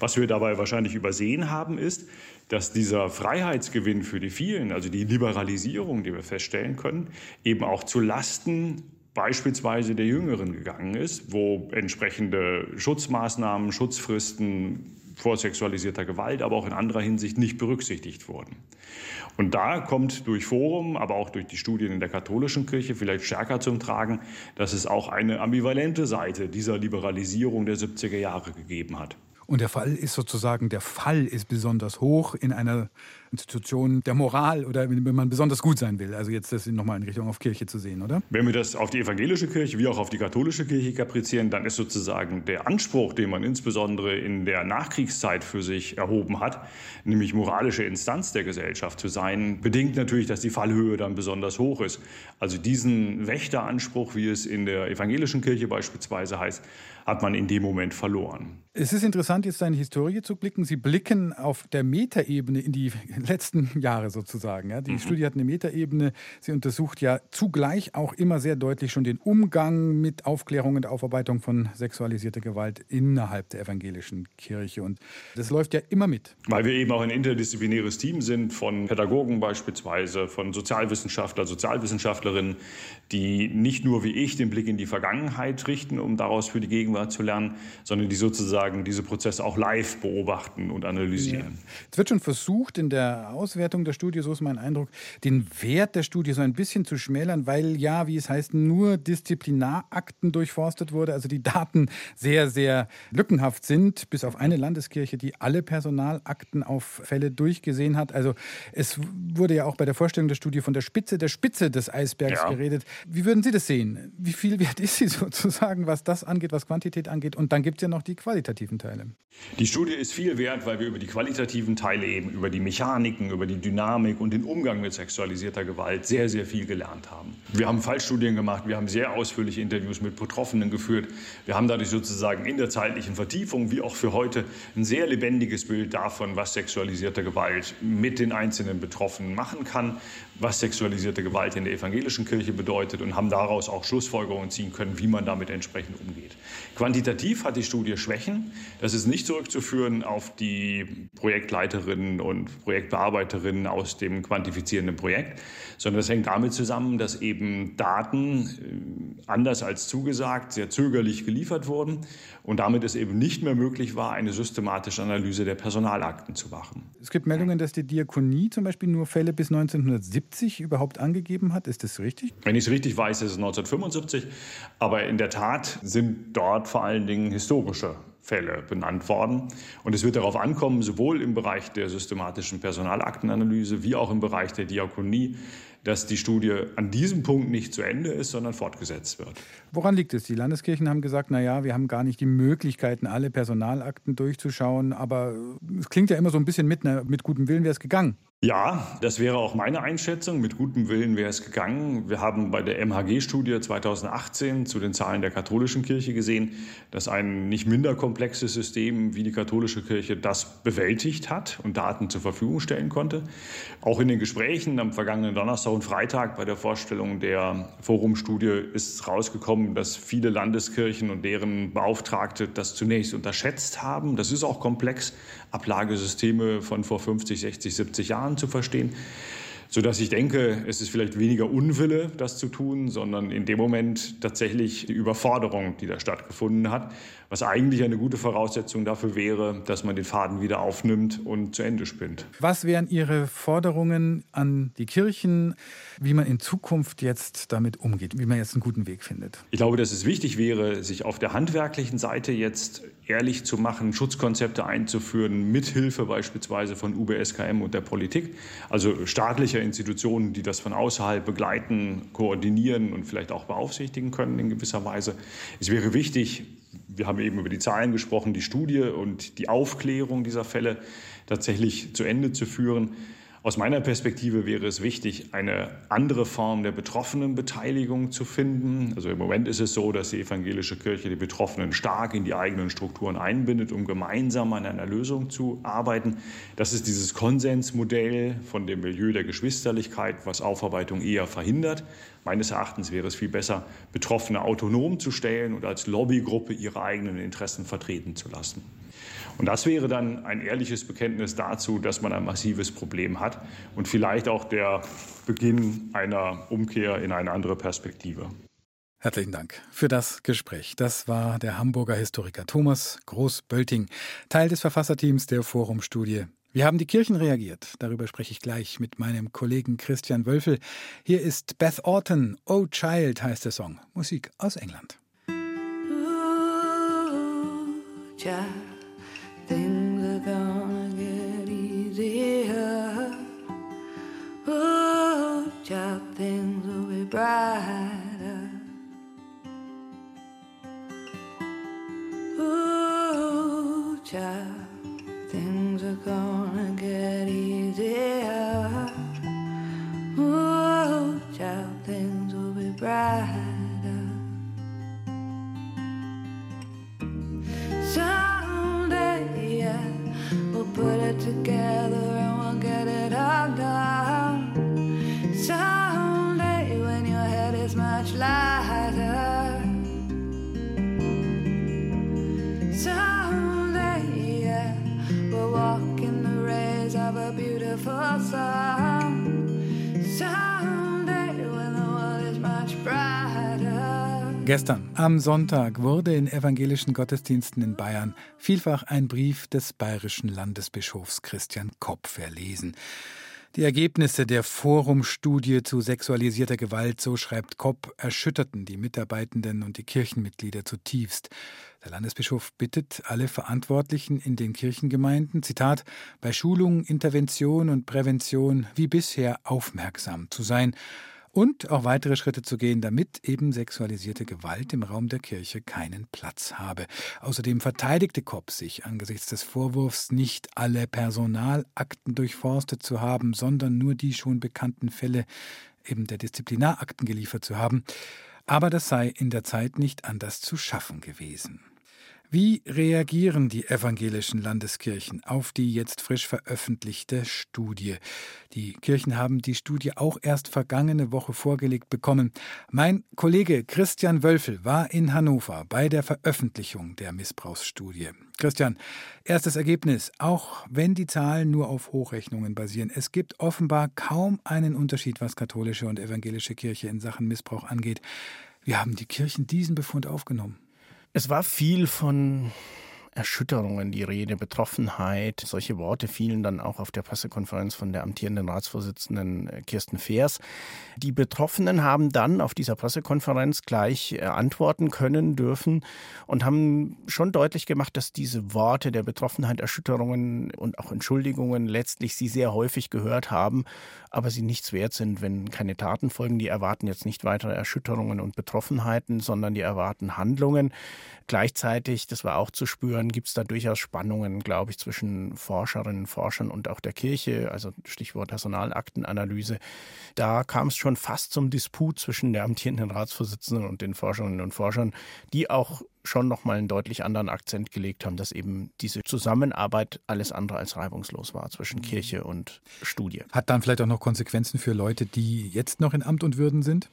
Was wir dabei wahrscheinlich übersehen haben, ist, dass dieser Freiheitsgewinn für die vielen, also die Liberalisierung, die wir feststellen können, eben auch zu Lasten beispielsweise der Jüngeren gegangen ist, wo entsprechende Schutzmaßnahmen, Schutzfristen vor sexualisierter Gewalt, aber auch in anderer Hinsicht nicht berücksichtigt wurden. Und da kommt durch Forum, aber auch durch die Studien in der katholischen Kirche vielleicht stärker zum Tragen, dass es auch eine ambivalente Seite dieser Liberalisierung der 70er Jahre gegeben hat. Und der Fall ist sozusagen, der Fall ist besonders hoch in einer Institution der Moral oder wenn man besonders gut sein will. Also jetzt das nochmal in Richtung auf Kirche zu sehen, oder? Wenn wir das auf die evangelische Kirche wie auch auf die katholische Kirche kaprizieren, dann ist sozusagen der Anspruch, den man insbesondere in der Nachkriegszeit für sich erhoben hat, nämlich moralische Instanz der Gesellschaft zu sein, bedingt natürlich, dass die Fallhöhe dann besonders hoch ist. Also diesen Wächteranspruch, wie es in der evangelischen Kirche beispielsweise heißt, hat man in dem Moment verloren. Es ist interessant, jetzt in die Historie zu blicken. Sie blicken auf der Metaebene in die letzten Jahre sozusagen. Ja. Die mhm. Studie hat eine Metaebene. Sie untersucht ja zugleich auch immer sehr deutlich schon den Umgang mit Aufklärung und Aufarbeitung von sexualisierter Gewalt innerhalb der evangelischen Kirche. Und das läuft ja immer mit. Weil wir eben auch ein interdisziplinäres Team sind von Pädagogen beispielsweise, von Sozialwissenschaftler, Sozialwissenschaftlerinnen, die nicht nur wie ich den Blick in die Vergangenheit richten, um daraus für die Gegenwart zu lernen, sondern die sozusagen diese Prozesse auch live beobachten und analysieren. Ja. Es wird schon versucht, in der Auswertung der Studie, so ist mein Eindruck, den Wert der Studie so ein bisschen zu schmälern, weil ja, wie es heißt, nur Disziplinarakten durchforstet wurde, also die Daten sehr, sehr lückenhaft sind, bis auf eine Landeskirche, die alle Personalakten auf Fälle durchgesehen hat. Also es wurde ja auch bei der Vorstellung der Studie von der Spitze der Spitze des Eisbergs ja. geredet. Wie würden Sie das sehen? Wie viel wert ist sie sozusagen, was das angeht, was Quantität angeht? Und dann gibt es ja noch die qualitativen Teile. Die Studie ist viel wert, weil wir über die qualitativen Teile eben, über die Mechanik, Mechaniken, über die Dynamik und den Umgang mit sexualisierter Gewalt sehr, sehr viel gelernt haben. Wir haben Fallstudien gemacht, wir haben sehr ausführliche Interviews mit Betroffenen geführt. Wir haben dadurch sozusagen in der zeitlichen Vertiefung, wie auch für heute, ein sehr lebendiges Bild davon, was sexualisierte Gewalt mit den einzelnen Betroffenen machen kann, was sexualisierte Gewalt in der evangelischen Kirche bedeutet und haben daraus auch Schlussfolgerungen ziehen können, wie man damit entsprechend umgeht. Quantitativ hat die Studie Schwächen. Das ist nicht zurückzuführen auf die Projektleiterinnen und Projektbearbeiterinnen aus dem quantifizierenden Projekt, sondern das hängt damit zusammen, dass eben Daten äh, anders als zugesagt sehr zögerlich geliefert wurden und damit es eben nicht mehr möglich war, eine systematische Analyse der Personalakten zu machen. Es gibt Meldungen, dass die Diakonie zum Beispiel nur Fälle bis 1970 überhaupt angegeben hat. Ist das richtig? Wenn ich es richtig weiß, ist es 1975. Aber in der Tat sind dort vor allen Dingen historische Fälle benannt worden. Und es wird darauf ankommen, sowohl im Bereich der systematischen Personalaktenanalyse wie auch im Bereich der Diakonie, dass die Studie an diesem Punkt nicht zu Ende ist, sondern fortgesetzt wird. Woran liegt es? Die Landeskirchen haben gesagt, na ja, wir haben gar nicht die Möglichkeiten, alle Personalakten durchzuschauen, aber es klingt ja immer so ein bisschen mit, na, mit gutem Willen wäre es gegangen. Ja, das wäre auch meine Einschätzung. Mit gutem Willen wäre es gegangen. Wir haben bei der MHG-Studie 2018 zu den Zahlen der katholischen Kirche gesehen, dass ein nicht minder komplexes System wie die katholische Kirche das bewältigt hat und Daten zur Verfügung stellen konnte. Auch in den Gesprächen am vergangenen Donnerstag und Freitag bei der Vorstellung der Forumstudie ist rausgekommen, dass viele Landeskirchen und deren Beauftragte das zunächst unterschätzt haben. Das ist auch komplex. Ablagesysteme von vor 50, 60, 70 Jahren Jahren zu verstehen, sodass ich denke, es ist vielleicht weniger Unwille, das zu tun, sondern in dem Moment tatsächlich die Überforderung, die da stattgefunden hat, was eigentlich eine gute Voraussetzung dafür wäre, dass man den Faden wieder aufnimmt und zu Ende spinnt. Was wären Ihre Forderungen an die Kirchen, wie man in Zukunft jetzt damit umgeht, wie man jetzt einen guten Weg findet? Ich glaube, dass es wichtig wäre, sich auf der handwerklichen Seite jetzt ehrlich zu machen, Schutzkonzepte einzuführen, mithilfe beispielsweise von UBSKM und der Politik, also staatlicher Institutionen, die das von außerhalb begleiten, koordinieren und vielleicht auch beaufsichtigen können in gewisser Weise. Es wäre wichtig, wir haben eben über die Zahlen gesprochen, die Studie und die Aufklärung dieser Fälle tatsächlich zu Ende zu führen. Aus meiner Perspektive wäre es wichtig, eine andere Form der Betroffenenbeteiligung zu finden. Also im Moment ist es so, dass die evangelische Kirche die Betroffenen stark in die eigenen Strukturen einbindet, um gemeinsam an einer Lösung zu arbeiten. Das ist dieses Konsensmodell von dem Milieu der Geschwisterlichkeit, was Aufarbeitung eher verhindert. Meines Erachtens wäre es viel besser, Betroffene autonom zu stellen und als Lobbygruppe ihre eigenen Interessen vertreten zu lassen. Und das wäre dann ein ehrliches Bekenntnis dazu, dass man ein massives Problem hat und vielleicht auch der Beginn einer Umkehr in eine andere Perspektive. Herzlichen Dank für das Gespräch. Das war der Hamburger Historiker Thomas Groß-Bölting, Teil des Verfasserteams der Forumstudie. Wie haben die Kirchen reagiert? Darüber spreche ich gleich mit meinem Kollegen Christian Wölfel. Hier ist Beth Orton, Oh Child heißt der Song. Musik aus England. Ooh, Things are gonna get easier. Oh, child, things will be brighter. Gestern, am Sonntag, wurde in evangelischen Gottesdiensten in Bayern vielfach ein Brief des bayerischen Landesbischofs Christian Kopp verlesen. Die Ergebnisse der Forumstudie zu sexualisierter Gewalt, so schreibt Kopp, erschütterten die Mitarbeitenden und die Kirchenmitglieder zutiefst. Der Landesbischof bittet alle Verantwortlichen in den Kirchengemeinden, Zitat, bei Schulung, Intervention und Prävention wie bisher aufmerksam zu sein und auch weitere Schritte zu gehen, damit eben sexualisierte Gewalt im Raum der Kirche keinen Platz habe. Außerdem verteidigte Kopp sich angesichts des Vorwurfs, nicht alle Personalakten durchforstet zu haben, sondern nur die schon bekannten Fälle eben der Disziplinarakten geliefert zu haben. Aber das sei in der Zeit nicht anders zu schaffen gewesen. Wie reagieren die evangelischen Landeskirchen auf die jetzt frisch veröffentlichte Studie? Die Kirchen haben die Studie auch erst vergangene Woche vorgelegt bekommen. Mein Kollege Christian Wölfel war in Hannover bei der Veröffentlichung der Missbrauchsstudie. Christian, erstes Ergebnis, auch wenn die Zahlen nur auf Hochrechnungen basieren, es gibt offenbar kaum einen Unterschied, was katholische und evangelische Kirche in Sachen Missbrauch angeht. Wie haben die Kirchen diesen Befund aufgenommen? Es war viel von Erschütterungen die Rede, Betroffenheit. Solche Worte fielen dann auch auf der Pressekonferenz von der amtierenden Ratsvorsitzenden äh, Kirsten Feers. Die Betroffenen haben dann auf dieser Pressekonferenz gleich äh, antworten können dürfen und haben schon deutlich gemacht, dass diese Worte der Betroffenheit, Erschütterungen und auch Entschuldigungen letztlich sie sehr häufig gehört haben, aber sie nichts wert sind, wenn keine Taten folgen. Die erwarten jetzt nicht weitere Erschütterungen und Betroffenheiten, sondern die erwarten Handlungen. Gleichzeitig, das war auch zu spüren, dann gibt es da durchaus Spannungen, glaube ich, zwischen Forscherinnen und Forschern und auch der Kirche, also Stichwort Personalaktenanalyse. Da kam es schon fast zum Disput zwischen der amtierenden Ratsvorsitzenden und den Forscherinnen und Forschern, die auch schon nochmal einen deutlich anderen Akzent gelegt haben, dass eben diese Zusammenarbeit alles andere als reibungslos war zwischen mhm. Kirche und Studie. Hat dann vielleicht auch noch Konsequenzen für Leute, die jetzt noch in Amt und Würden sind?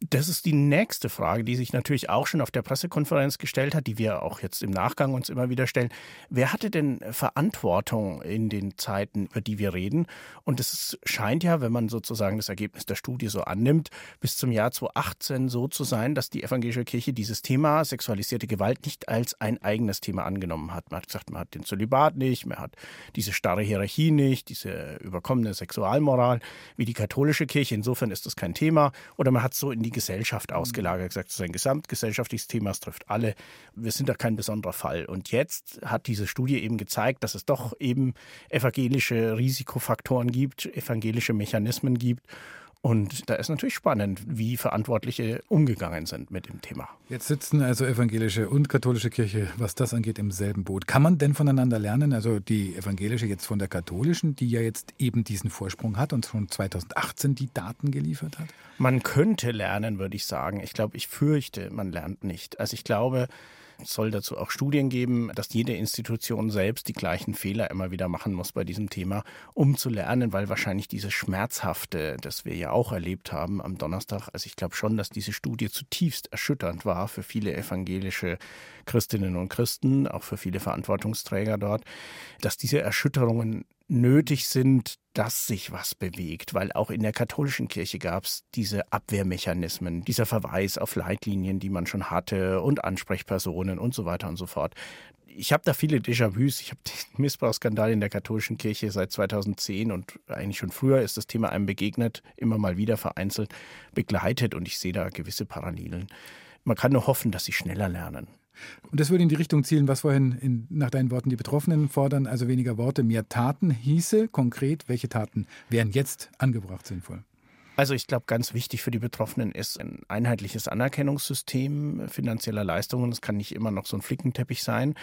Das ist die nächste Frage, die sich natürlich auch schon auf der Pressekonferenz gestellt hat, die wir auch jetzt im Nachgang uns immer wieder stellen. Wer hatte denn Verantwortung in den Zeiten, über die wir reden? Und es scheint ja, wenn man sozusagen das Ergebnis der Studie so annimmt, bis zum Jahr 2018 so zu sein, dass die evangelische Kirche dieses Thema sexualisierte Gewalt nicht als ein eigenes Thema angenommen hat. Man hat gesagt, man hat den Zölibat nicht, man hat diese starre Hierarchie nicht, diese überkommene Sexualmoral wie die katholische Kirche. Insofern ist das kein Thema. Oder man hat so in die Gesellschaft mhm. ausgelagert, gesagt, es ist ein gesamtgesellschaftliches Thema, es trifft alle. Wir sind da kein besonderer Fall. Und jetzt hat diese Studie eben gezeigt, dass es doch eben evangelische Risikofaktoren gibt, evangelische Mechanismen gibt. Und da ist natürlich spannend, wie Verantwortliche umgegangen sind mit dem Thema. Jetzt sitzen also evangelische und katholische Kirche, was das angeht, im selben Boot. Kann man denn voneinander lernen? Also die evangelische jetzt von der katholischen, die ja jetzt eben diesen Vorsprung hat und schon 2018 die Daten geliefert hat? Man könnte lernen, würde ich sagen. Ich glaube, ich fürchte, man lernt nicht. Also ich glaube, es soll dazu auch Studien geben, dass jede Institution selbst die gleichen Fehler immer wieder machen muss bei diesem Thema, um zu lernen, weil wahrscheinlich dieses Schmerzhafte, das wir ja auch erlebt haben am Donnerstag, also ich glaube schon, dass diese Studie zutiefst erschütternd war für viele evangelische Christinnen und Christen, auch für viele Verantwortungsträger dort, dass diese Erschütterungen nötig sind, dass sich was bewegt, weil auch in der katholischen Kirche gab es diese Abwehrmechanismen, dieser Verweis auf Leitlinien, die man schon hatte und Ansprechpersonen und so weiter und so fort. Ich habe da viele Déjà-vus. Ich habe den Missbrauchsskandal in der katholischen Kirche seit 2010 und eigentlich schon früher ist das Thema einem begegnet, immer mal wieder vereinzelt begleitet und ich sehe da gewisse Parallelen. Man kann nur hoffen, dass sie schneller lernen. Und das würde in die Richtung zielen, was vorhin in, nach deinen Worten die Betroffenen fordern, also weniger Worte, mehr Taten hieße. Konkret, welche Taten wären jetzt angebracht sinnvoll? Also ich glaube, ganz wichtig für die Betroffenen ist ein einheitliches Anerkennungssystem finanzieller Leistungen. Das kann nicht immer noch so ein Flickenteppich sein.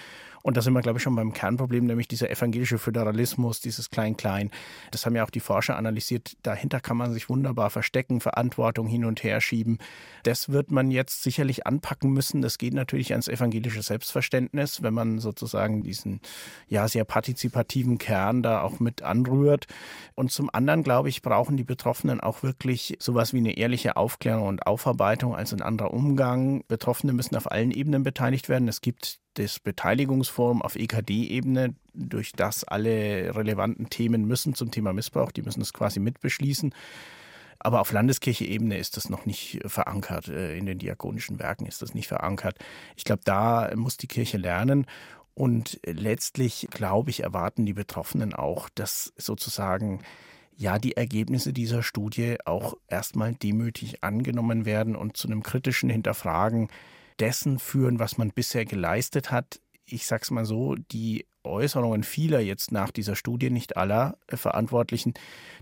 Und da sind wir, glaube ich, schon beim Kernproblem, nämlich dieser evangelische Föderalismus, dieses Klein-Klein. Das haben ja auch die Forscher analysiert. Dahinter kann man sich wunderbar verstecken, Verantwortung hin und her schieben. Das wird man jetzt sicherlich anpacken müssen. Das geht natürlich ans evangelische Selbstverständnis, wenn man sozusagen diesen ja sehr partizipativen Kern da auch mit anrührt. Und zum anderen, glaube ich, brauchen die Betroffenen auch wirklich sowas wie eine ehrliche Aufklärung und Aufarbeitung, also ein anderer Umgang. Betroffene müssen auf allen Ebenen beteiligt werden. Es gibt das Beteiligungsforum auf EKD-Ebene, durch das alle relevanten Themen müssen zum Thema Missbrauch, die müssen es quasi mitbeschließen. Aber auf Landeskirche-Ebene ist das noch nicht verankert. Äh, in den diakonischen Werken ist das nicht verankert. Ich glaube, da muss die Kirche lernen. Und letztlich, glaube ich, erwarten die Betroffenen auch, dass sozusagen ja die Ergebnisse dieser Studie auch erstmal demütig angenommen werden und zu einem kritischen Hinterfragen dessen führen, was man bisher geleistet hat. Ich sag's mal so, die Äußerungen vieler jetzt nach dieser Studie, nicht aller äh, Verantwortlichen,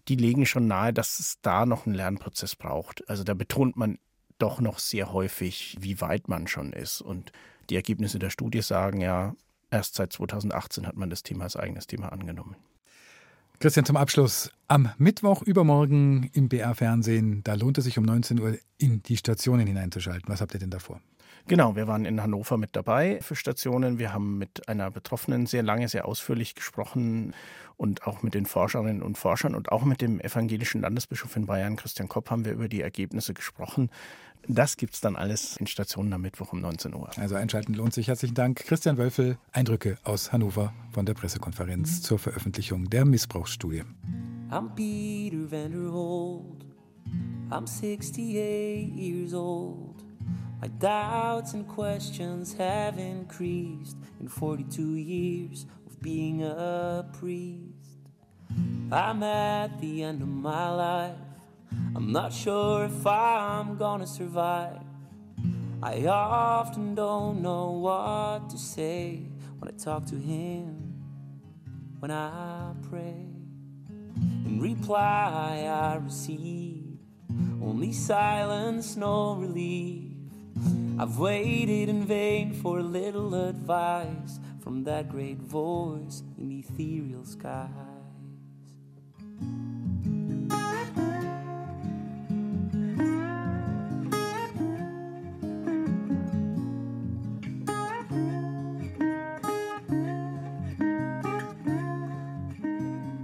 die legen schon nahe, dass es da noch einen Lernprozess braucht. Also da betont man doch noch sehr häufig, wie weit man schon ist. Und die Ergebnisse der Studie sagen ja, erst seit 2018 hat man das Thema als eigenes Thema angenommen. Christian, zum Abschluss. Am Mittwoch übermorgen im BR-Fernsehen, da lohnt es sich um 19 Uhr in die Stationen hineinzuschalten. Was habt ihr denn davor? Genau, wir waren in Hannover mit dabei für Stationen. Wir haben mit einer Betroffenen sehr lange, sehr ausführlich gesprochen und auch mit den Forscherinnen und Forschern und auch mit dem evangelischen Landesbischof in Bayern, Christian Kopp, haben wir über die Ergebnisse gesprochen. Das gibt es dann alles in Stationen am Mittwoch um 19 Uhr. Also einschalten lohnt sich. Herzlichen Dank. Christian Wölfel, Eindrücke aus Hannover von der Pressekonferenz zur Veröffentlichung der Missbrauchsstudie. I'm Peter Vanderhold. I'm 68 years old. My doubts and questions have increased in 42 years of being a priest. I'm at the end of my life. I'm not sure if I'm gonna survive. I often don't know what to say when I talk to him, when I pray. In reply, I receive only silence, no relief. I've waited in vain for a little advice from that great voice in ethereal skies.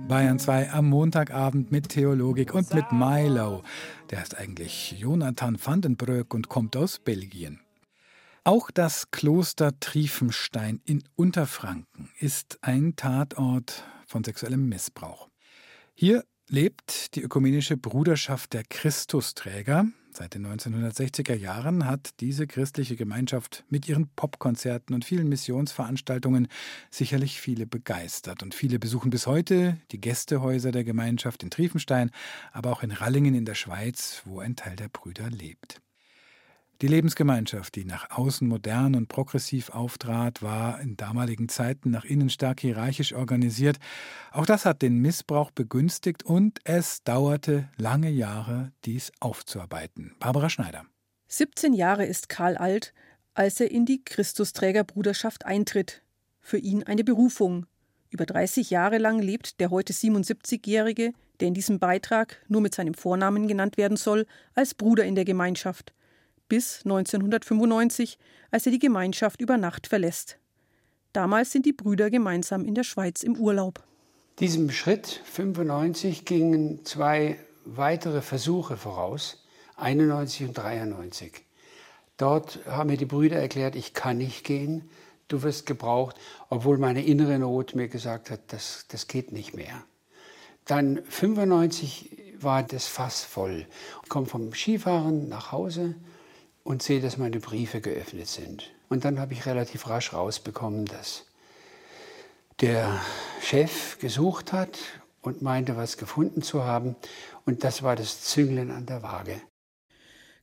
Bayern 2 am Montagabend mit Theologik und mit Milo. Der ist eigentlich Jonathan van den Broek und kommt aus Belgien. Auch das Kloster Triefenstein in Unterfranken ist ein Tatort von sexuellem Missbrauch. Hier lebt die ökumenische Bruderschaft der Christusträger. Seit den 1960er Jahren hat diese christliche Gemeinschaft mit ihren Popkonzerten und vielen Missionsveranstaltungen sicherlich viele begeistert. Und viele besuchen bis heute die Gästehäuser der Gemeinschaft in Triefenstein, aber auch in Rallingen in der Schweiz, wo ein Teil der Brüder lebt. Die Lebensgemeinschaft, die nach außen modern und progressiv auftrat, war in damaligen Zeiten nach innen stark hierarchisch organisiert. Auch das hat den Missbrauch begünstigt und es dauerte lange Jahre, dies aufzuarbeiten. Barbara Schneider. 17 Jahre ist Karl alt, als er in die Christusträgerbruderschaft eintritt. Für ihn eine Berufung. Über 30 Jahre lang lebt der heute 77-Jährige, der in diesem Beitrag nur mit seinem Vornamen genannt werden soll, als Bruder in der Gemeinschaft bis 1995, als er die Gemeinschaft über Nacht verlässt. Damals sind die Brüder gemeinsam in der Schweiz im Urlaub. Diesem Schritt 95 gingen zwei weitere Versuche voraus, 91 und 93. Dort haben mir die Brüder erklärt, ich kann nicht gehen, du wirst gebraucht, obwohl meine innere Not mir gesagt hat, das, das geht nicht mehr. Dann 95 war das Fass voll. Ich komme vom Skifahren nach Hause und sehe, dass meine Briefe geöffnet sind. Und dann habe ich relativ rasch rausbekommen, dass der Chef gesucht hat und meinte, was gefunden zu haben. Und das war das Züngeln an der Waage.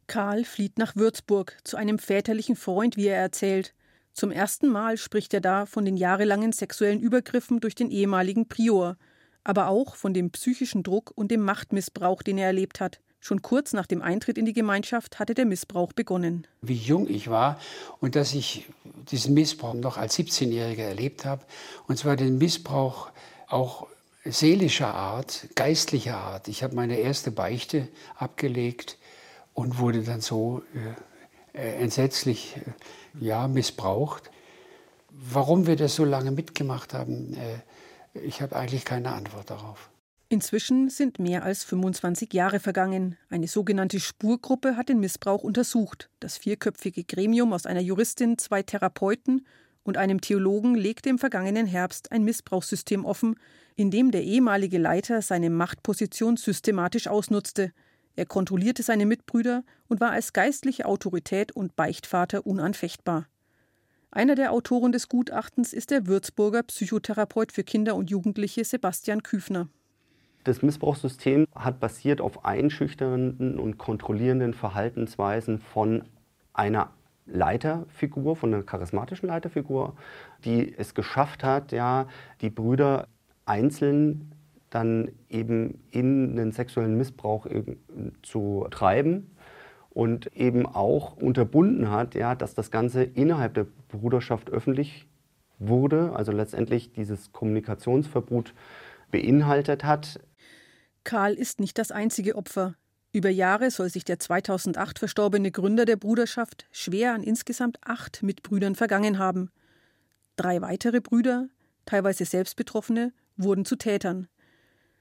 Karl flieht nach Würzburg zu einem väterlichen Freund, wie er erzählt. Zum ersten Mal spricht er da von den jahrelangen sexuellen Übergriffen durch den ehemaligen Prior, aber auch von dem psychischen Druck und dem Machtmissbrauch, den er erlebt hat. Schon kurz nach dem Eintritt in die Gemeinschaft hatte der Missbrauch begonnen. Wie jung ich war und dass ich diesen Missbrauch noch als 17-Jähriger erlebt habe. Und zwar den Missbrauch auch seelischer Art, geistlicher Art. Ich habe meine erste Beichte abgelegt und wurde dann so äh, äh entsetzlich äh, ja, missbraucht. Warum wir das so lange mitgemacht haben, äh, ich habe eigentlich keine Antwort darauf. Inzwischen sind mehr als 25 Jahre vergangen. Eine sogenannte Spurgruppe hat den Missbrauch untersucht. Das vierköpfige Gremium aus einer Juristin, zwei Therapeuten und einem Theologen legte im vergangenen Herbst ein Missbrauchssystem offen, in dem der ehemalige Leiter seine Machtposition systematisch ausnutzte. Er kontrollierte seine Mitbrüder und war als geistliche Autorität und Beichtvater unanfechtbar. Einer der Autoren des Gutachtens ist der Würzburger Psychotherapeut für Kinder und Jugendliche Sebastian Küfner. Das Missbrauchssystem hat basiert auf einschüchternden und kontrollierenden Verhaltensweisen von einer Leiterfigur, von einer charismatischen Leiterfigur, die es geschafft hat, ja, die Brüder einzeln dann eben in den sexuellen Missbrauch zu treiben und eben auch unterbunden hat, ja, dass das Ganze innerhalb der Bruderschaft öffentlich wurde, also letztendlich dieses Kommunikationsverbot beinhaltet hat. Karl ist nicht das einzige Opfer. Über Jahre soll sich der 2008 verstorbene Gründer der Bruderschaft schwer an insgesamt acht Mitbrüdern vergangen haben. Drei weitere Brüder, teilweise selbst Betroffene, wurden zu Tätern.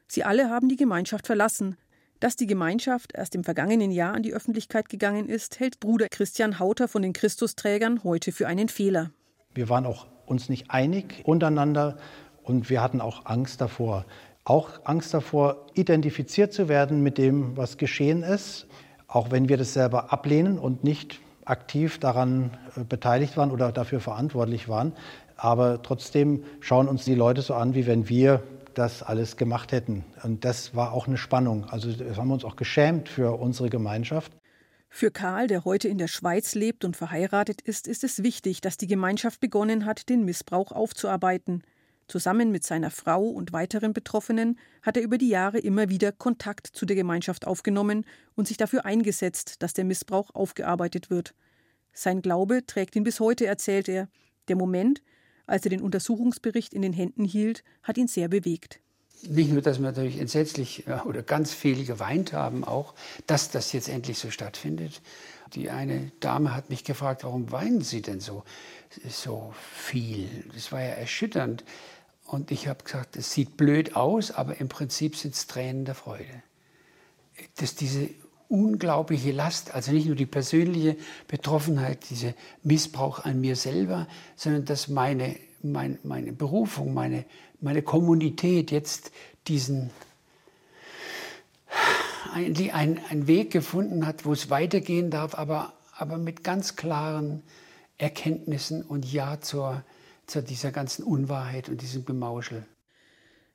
Sie alle haben die Gemeinschaft verlassen. Dass die Gemeinschaft erst im vergangenen Jahr an die Öffentlichkeit gegangen ist, hält Bruder Christian Hauter von den Christusträgern heute für einen Fehler. Wir waren auch uns nicht einig untereinander und wir hatten auch Angst davor, auch Angst davor, identifiziert zu werden mit dem, was geschehen ist, auch wenn wir das selber ablehnen und nicht aktiv daran äh, beteiligt waren oder dafür verantwortlich waren. Aber trotzdem schauen uns die Leute so an, wie wenn wir das alles gemacht hätten. Und das war auch eine Spannung. Also haben wir uns auch geschämt für unsere Gemeinschaft. Für Karl, der heute in der Schweiz lebt und verheiratet ist, ist es wichtig, dass die Gemeinschaft begonnen hat, den Missbrauch aufzuarbeiten. Zusammen mit seiner Frau und weiteren Betroffenen hat er über die Jahre immer wieder Kontakt zu der Gemeinschaft aufgenommen und sich dafür eingesetzt, dass der Missbrauch aufgearbeitet wird. Sein Glaube trägt ihn bis heute, erzählt er. Der Moment, als er den Untersuchungsbericht in den Händen hielt, hat ihn sehr bewegt. Nicht nur, dass wir natürlich entsetzlich oder ganz viel geweint haben, auch, dass das jetzt endlich so stattfindet. Die eine Dame hat mich gefragt, warum weinen Sie denn so, so viel? Das war ja erschütternd. Und ich habe gesagt, es sieht blöd aus, aber im Prinzip sind es Tränen der Freude. Dass diese unglaubliche Last, also nicht nur die persönliche Betroffenheit, dieser Missbrauch an mir selber, sondern dass meine, mein, meine Berufung, meine, meine Kommunität jetzt diesen eigentlich einen, einen Weg gefunden hat, wo es weitergehen darf, aber, aber mit ganz klaren Erkenntnissen und Ja zur, zu dieser ganzen Unwahrheit und diesem Gemauschel.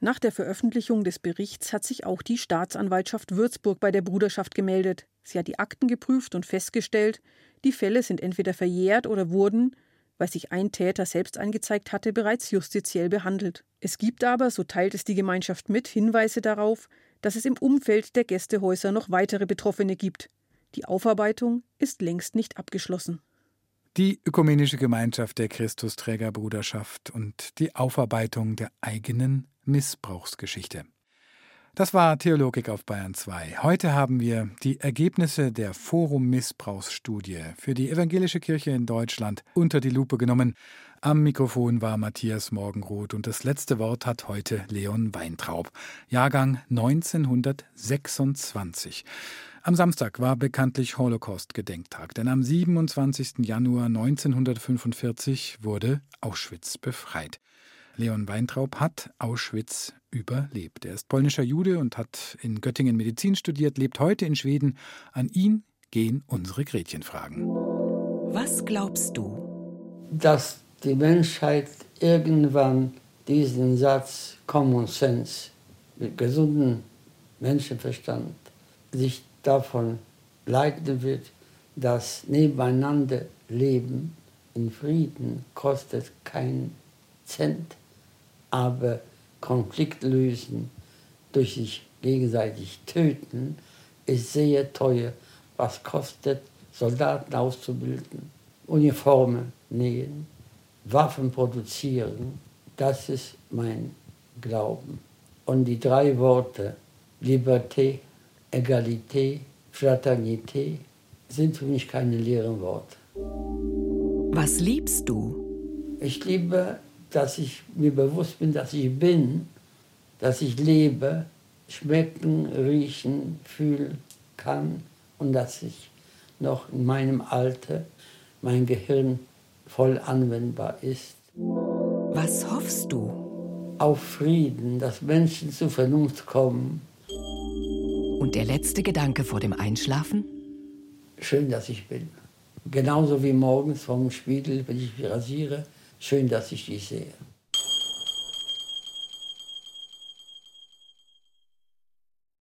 Nach der Veröffentlichung des Berichts hat sich auch die Staatsanwaltschaft Würzburg bei der Bruderschaft gemeldet. Sie hat die Akten geprüft und festgestellt, die Fälle sind entweder verjährt oder wurden, weil sich ein Täter selbst angezeigt hatte, bereits justiziell behandelt. Es gibt aber, so teilt es die Gemeinschaft mit, Hinweise darauf, dass es im Umfeld der Gästehäuser noch weitere Betroffene gibt. Die Aufarbeitung ist längst nicht abgeschlossen. Die ökumenische Gemeinschaft der Christusträgerbruderschaft und die Aufarbeitung der eigenen Missbrauchsgeschichte. Das war Theologik auf Bayern 2. Heute haben wir die Ergebnisse der Forum Missbrauchsstudie für die evangelische Kirche in Deutschland unter die Lupe genommen. Am Mikrofon war Matthias Morgenroth und das letzte Wort hat heute Leon Weintraub, Jahrgang 1926. Am Samstag war bekanntlich Holocaust-Gedenktag, denn am 27. Januar 1945 wurde Auschwitz befreit. Leon Weintraub hat Auschwitz überlebt. Er ist polnischer Jude und hat in Göttingen Medizin studiert, lebt heute in Schweden. An ihn gehen unsere Gretchenfragen. Was glaubst du? Dass die Menschheit irgendwann diesen Satz Common Sense mit gesundem Menschenverstand sich davon leiten wird, dass nebeneinander Leben in Frieden kostet keinen Cent aber Konflikt lösen durch sich gegenseitig töten ist sehr teuer. Was kostet, Soldaten auszubilden, Uniformen nähen, Waffen produzieren, das ist mein Glauben. Und die drei Worte Liberté, Egalité, Fraternité sind für mich keine leeren Worte. Was liebst du? Ich liebe dass ich mir bewusst bin, dass ich bin, dass ich lebe, schmecken, riechen, fühlen kann und dass ich noch in meinem Alter mein Gehirn voll anwendbar ist. Was hoffst du? Auf Frieden, dass Menschen zur Vernunft kommen. Und der letzte Gedanke vor dem Einschlafen? Schön, dass ich bin. Genauso wie morgens vom Spiegel, wenn ich mich rasiere, Schön, dass ich dich sehe.